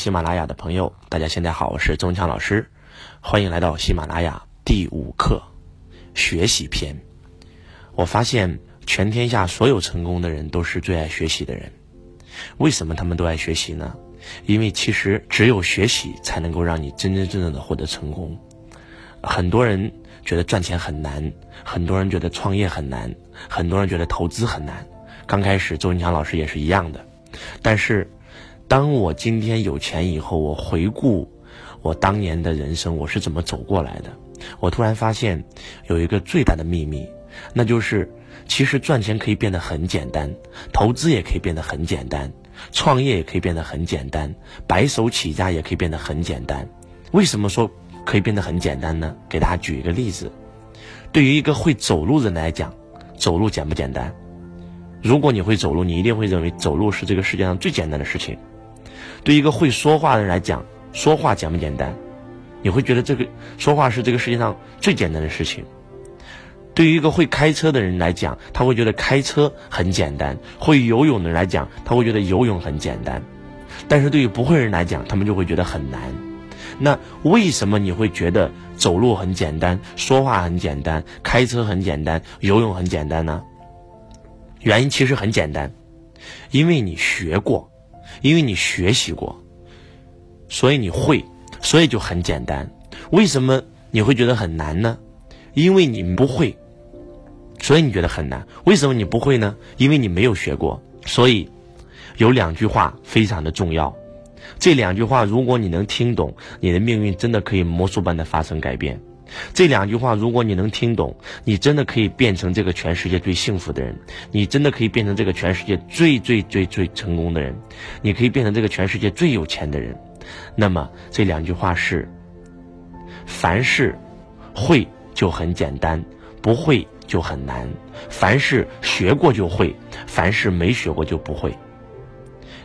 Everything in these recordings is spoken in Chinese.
喜马拉雅的朋友，大家现在好，我是钟强老师，欢迎来到喜马拉雅第五课学习篇。我发现全天下所有成功的人都是最爱学习的人，为什么他们都爱学习呢？因为其实只有学习才能够让你真真正正的获得成功。很多人觉得赚钱很难，很多人觉得创业很难，很多人觉得投资很难。刚开始，周文强老师也是一样的，但是。当我今天有钱以后，我回顾我当年的人生，我是怎么走过来的？我突然发现有一个最大的秘密，那就是其实赚钱可以变得很简单，投资也可以变得很简单，创业也可以变得很简单，白手起家也可以变得很简单。为什么说可以变得很简单呢？给大家举一个例子，对于一个会走路人来讲，走路简不简单？如果你会走路，你一定会认为走路是这个世界上最简单的事情。对一个会说话的人来讲，说话简不简单？你会觉得这个说话是这个世界上最简单的事情。对于一个会开车的人来讲，他会觉得开车很简单；会游泳的人来讲，他会觉得游泳很简单。但是对于不会人来讲，他们就会觉得很难。那为什么你会觉得走路很简单、说话很简单、开车很简单、游泳很简单呢？原因其实很简单，因为你学过。因为你学习过，所以你会，所以就很简单。为什么你会觉得很难呢？因为你不会，所以你觉得很难。为什么你不会呢？因为你没有学过。所以有两句话非常的重要，这两句话如果你能听懂，你的命运真的可以魔术般的发生改变。这两句话，如果你能听懂，你真的可以变成这个全世界最幸福的人，你真的可以变成这个全世界最最最最成功的人，你可以变成这个全世界最有钱的人。那么这两句话是：凡事会就很简单，不会就很难；凡事学过就会，凡事没学过就不会。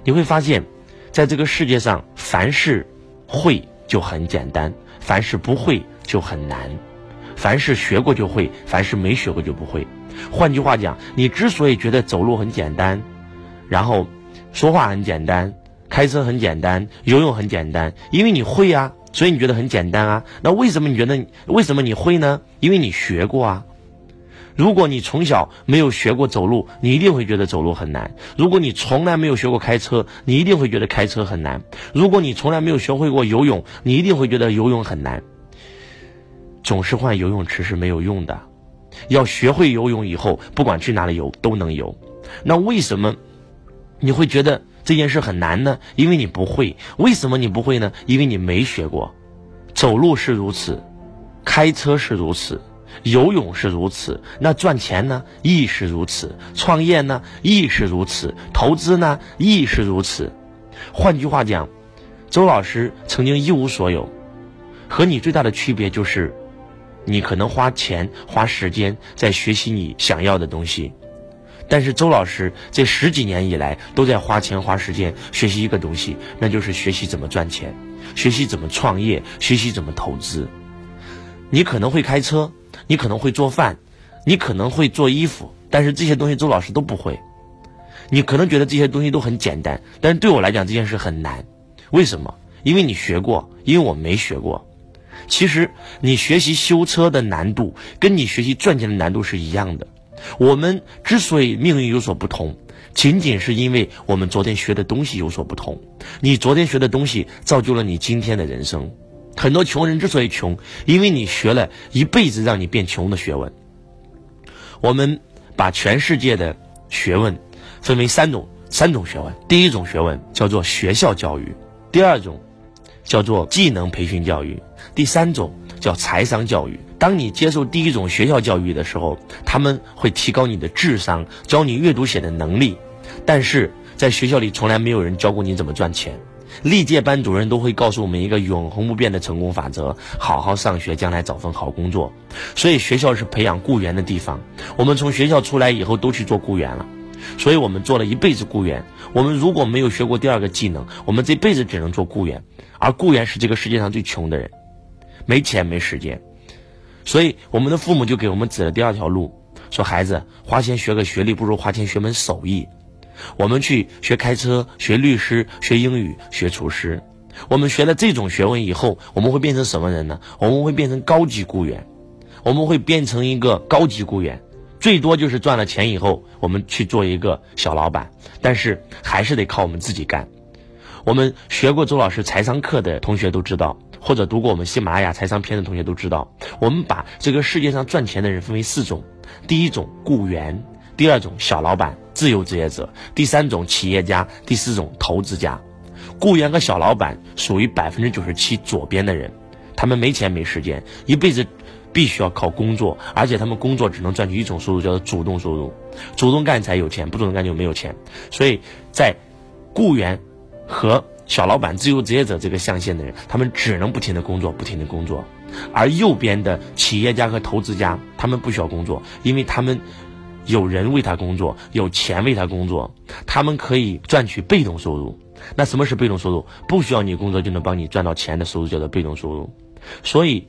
你会发现，在这个世界上，凡事会就很简单，凡事不会。就很难，凡是学过就会，凡是没学过就不会。换句话讲，你之所以觉得走路很简单，然后说话很简单，开车很简单，游泳很简单，因为你会啊，所以你觉得很简单啊。那为什么你觉得为什么你会呢？因为你学过啊。如果你从小没有学过走路，你一定会觉得走路很难；如果你从来没有学过开车，你一定会觉得开车很难；如果你从来没有学会过游泳，你一定会觉得游泳很难。总是换游泳池是没有用的，要学会游泳以后，不管去哪里游都能游。那为什么你会觉得这件事很难呢？因为你不会。为什么你不会呢？因为你没学过。走路是如此，开车是如此，游泳是如此。那赚钱呢？亦是如此。创业呢？亦是如此。投资呢？亦是如此。换句话讲，周老师曾经一无所有，和你最大的区别就是。你可能花钱花时间在学习你想要的东西，但是周老师这十几年以来都在花钱花时间学习一个东西，那就是学习怎么赚钱，学习怎么创业，学习怎么投资。你可能会开车，你可能会做饭，你可能会做衣服，但是这些东西周老师都不会。你可能觉得这些东西都很简单，但是对我来讲这件事很难。为什么？因为你学过，因为我没学过。其实，你学习修车的难度，跟你学习赚钱的难度是一样的。我们之所以命运有所不同，仅仅是因为我们昨天学的东西有所不同。你昨天学的东西，造就了你今天的人生。很多穷人之所以穷，因为你学了一辈子让你变穷的学问。我们把全世界的学问分为三种，三种学问。第一种学问叫做学校教育，第二种。叫做技能培训教育，第三种叫财商教育。当你接受第一种学校教育的时候，他们会提高你的智商，教你阅读写的能力。但是在学校里从来没有人教过你怎么赚钱。历届班主任都会告诉我们一个永恒不变的成功法则：好好上学，将来找份好工作。所以学校是培养雇员的地方。我们从学校出来以后都去做雇员了，所以我们做了一辈子雇员。我们如果没有学过第二个技能，我们这辈子只能做雇员。而雇员是这个世界上最穷的人，没钱没时间，所以我们的父母就给我们指了第二条路，说孩子花钱学个学历不如花钱学门手艺。我们去学开车、学律师、学英语、学厨师。我们学了这种学问以后，我们会变成什么人呢？我们会变成高级雇员，我们会变成一个高级雇员，最多就是赚了钱以后，我们去做一个小老板，但是还是得靠我们自己干。我们学过周老师财商课的同学都知道，或者读过我们喜马拉雅财商篇的同学都知道，我们把这个世界上赚钱的人分为四种：第一种雇员，第二种小老板、自由职业者，第三种企业家，第四种投资家。雇员和小老板属于百分之九十七左边的人，他们没钱没时间，一辈子必须要靠工作，而且他们工作只能赚取一种收入，叫做主动收入。主动干才有钱，不主动干就没有钱。所以在雇员。和小老板、自由职业者这个象限的人，他们只能不停的工作，不停的工作；而右边的企业家和投资家，他们不需要工作，因为他们有人为他工作，有钱为他工作，他们可以赚取被动收入。那什么是被动收入？不需要你工作就能帮你赚到钱的收入，叫做被动收入。所以，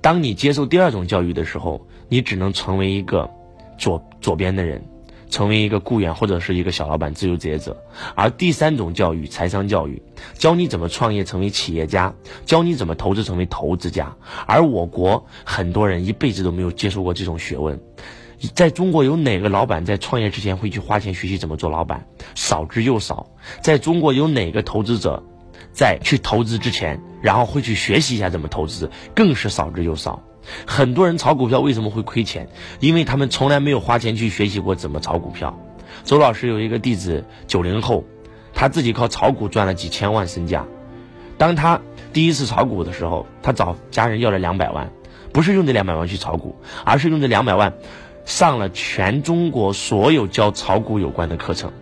当你接受第二种教育的时候，你只能成为一个左左边的人。成为一个雇员或者是一个小老板、自由职业者，而第三种教育——财商教育，教你怎么创业成为企业家，教你怎么投资成为投资家。而我国很多人一辈子都没有接受过这种学问。在中国，有哪个老板在创业之前会去花钱学习怎么做老板？少之又少。在中国，有哪个投资者在去投资之前，然后会去学习一下怎么投资？更是少之又少。很多人炒股票为什么会亏钱？因为他们从来没有花钱去学习过怎么炒股票。周老师有一个弟子，九零后，他自己靠炒股赚了几千万身价。当他第一次炒股的时候，他找家人要了两百万，不是用这两百万去炒股，而是用这两百万上了全中国所有教炒股有关的课程。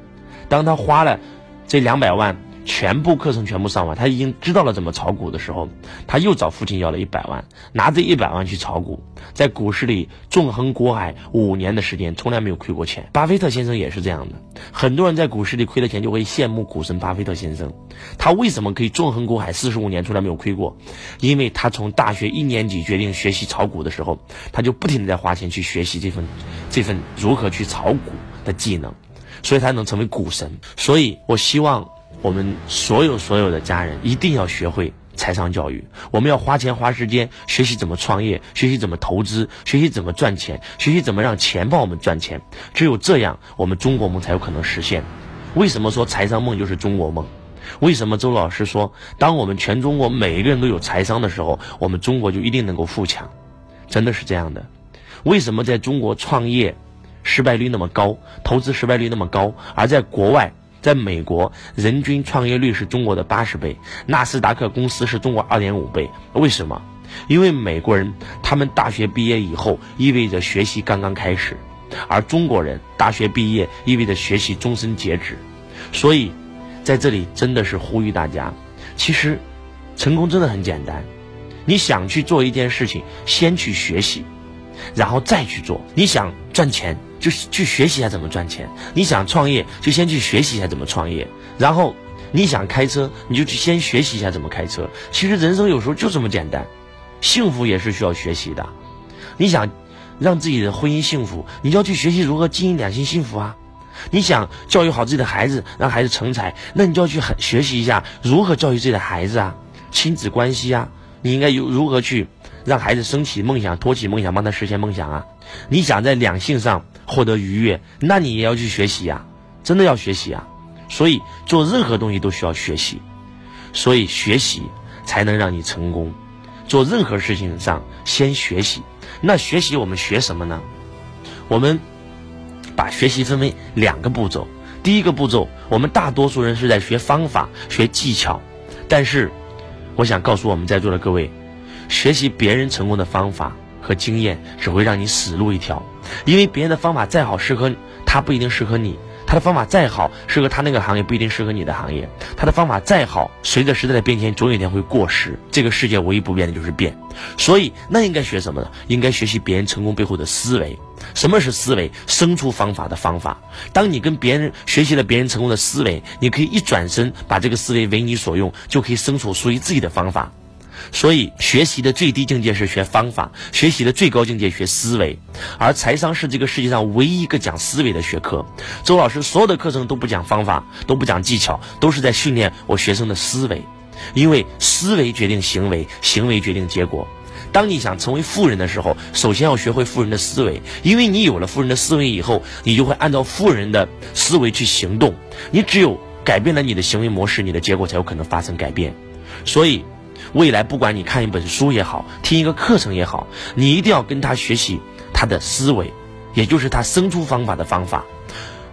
当他花了这两百万。全部课程全部上完，他已经知道了怎么炒股的时候，他又找父亲要了一百万，拿这一百万去炒股，在股市里纵横股海五年的时间，从来没有亏过钱。巴菲特先生也是这样的，很多人在股市里亏了钱，就会羡慕股神巴菲特先生。他为什么可以纵横股海四十五年，从来没有亏过？因为他从大学一年级决定学习炒股的时候，他就不停的在花钱去学习这份这份如何去炒股的技能，所以他能成为股神。所以我希望。我们所有所有的家人一定要学会财商教育。我们要花钱花时间学习怎么创业，学习怎么投资，学习怎么赚钱，学习怎么让钱帮我们赚钱。只有这样，我们中国梦才有可能实现。为什么说财商梦就是中国梦？为什么周老师说，当我们全中国每一个人都有财商的时候，我们中国就一定能够富强？真的是这样的。为什么在中国创业失败率那么高，投资失败率那么高，而在国外？在美国，人均创业率是中国的八十倍，纳斯达克公司是中国二点五倍。为什么？因为美国人他们大学毕业以后，意味着学习刚刚开始，而中国人大学毕业意味着学习终身截止。所以，在这里真的是呼吁大家，其实，成功真的很简单。你想去做一件事情，先去学习，然后再去做。你想赚钱。就去学习一下怎么赚钱。你想创业，就先去学习一下怎么创业。然后你想开车，你就去先学习一下怎么开车。其实人生有时候就这么简单，幸福也是需要学习的。你想让自己的婚姻幸福，你就要去学习如何经营两性幸福啊。你想教育好自己的孩子，让孩子成才，那你就要去很学习一下如何教育自己的孩子啊。亲子关系啊，你应该有如何去让孩子升起梦想、托起梦想、帮他实现梦想啊。你想在两性上。获得愉悦，那你也要去学习呀，真的要学习啊！所以做任何东西都需要学习，所以学习才能让你成功。做任何事情上先学习，那学习我们学什么呢？我们把学习分为两个步骤。第一个步骤，我们大多数人是在学方法、学技巧，但是我想告诉我们在座的各位，学习别人成功的方法。和经验只会让你死路一条，因为别人的方法再好，适合他不一定适合你；他的方法再好，适合他那个行业不一定适合你的行业；他的方法再好，随着时代的变迁，总有一天会过时。这个世界唯一不变的就是变，所以那应该学什么呢？应该学习别人成功背后的思维。什么是思维？生出方法的方法。当你跟别人学习了别人成功的思维，你可以一转身把这个思维为你所用，就可以生出属于自己的方法。所以，学习的最低境界是学方法，学习的最高境界学思维。而财商是这个世界上唯一一个讲思维的学科。周老师所有的课程都不讲方法，都不讲技巧，都是在训练我学生的思维。因为思维决定行为，行为决定结果。当你想成为富人的时候，首先要学会富人的思维。因为你有了富人的思维以后，你就会按照富人的思维去行动。你只有改变了你的行为模式，你的结果才有可能发生改变。所以。未来不管你看一本书也好，听一个课程也好，你一定要跟他学习他的思维，也就是他生出方法的方法。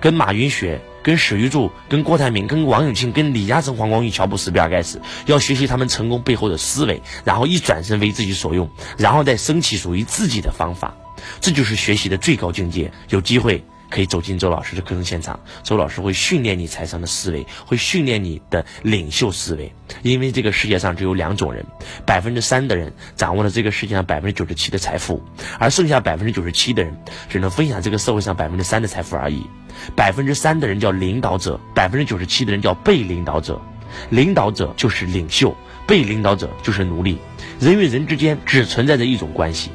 跟马云学，跟史玉柱，跟郭台铭，跟王永庆，跟李嘉诚、黄光裕、乔布斯、比尔盖茨，要学习他们成功背后的思维，然后一转身为自己所用，然后再升起属于自己的方法。这就是学习的最高境界。有机会。可以走进周老师的课程现场，周老师会训练你财商的思维，会训练你的领袖思维。因为这个世界上只有两种人，百分之三的人掌握了这个世界上百分之九十七的财富，而剩下百分之九十七的人只能分享这个社会上百分之三的财富而已。百分之三的人叫领导者，百分之九十七的人叫被领导者。领导者就是领袖，被领导者就是奴隶。人与人之间只存在着一种关系，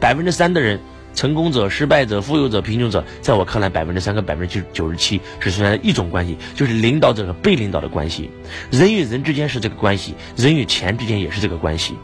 百分之三的人。成功者、失败者、富有者、贫穷者，在我看来，百分之三和百分之九九十七只存在一种关系，就是领导者和被领导的关系。人与人之间是这个关系，人与钱之间也是这个关系。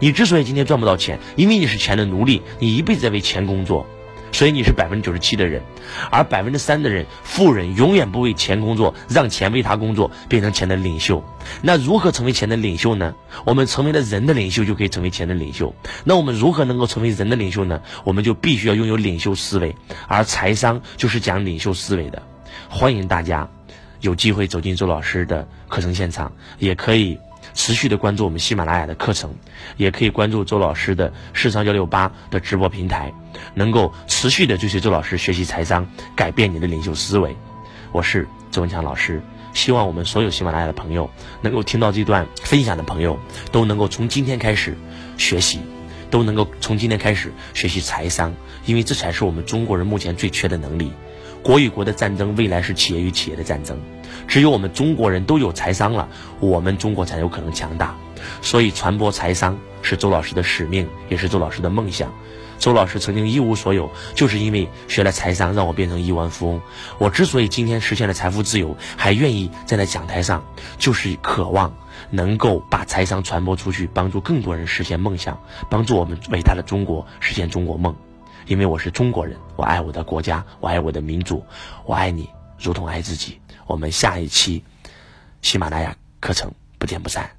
你之所以今天赚不到钱，因为你是钱的奴隶，你一辈子在为钱工作。所以你是百分之九十七的人，而百分之三的人，富人永远不为钱工作，让钱为他工作，变成钱的领袖。那如何成为钱的领袖呢？我们成为了人的领袖，就可以成为钱的领袖。那我们如何能够成为人的领袖呢？我们就必须要拥有领袖思维，而财商就是讲领袖思维的。欢迎大家有机会走进周老师的课程现场，也可以。持续的关注我们喜马拉雅的课程，也可以关注周老师的市商幺六八的直播平台，能够持续的追随周老师学习财商，改变你的领袖思维。我是周文强老师，希望我们所有喜马拉雅的朋友能够听到这段分享的朋友，都能够从今天开始学习，都能够从今天开始学习财商，因为这才是我们中国人目前最缺的能力。国与国的战争，未来是企业与企业的战争。只有我们中国人都有财商了，我们中国才有可能强大。所以，传播财商是周老师的使命，也是周老师的梦想。周老师曾经一无所有，就是因为学了财商，让我变成亿万富翁。我之所以今天实现了财富自由，还愿意站在讲台上，就是渴望能够把财商传播出去，帮助更多人实现梦想，帮助我们伟大的中国实现中国梦。因为我是中国人，我爱我的国家，我爱我的民族，我爱你如同爱自己。我们下一期喜马拉雅课程不见不散。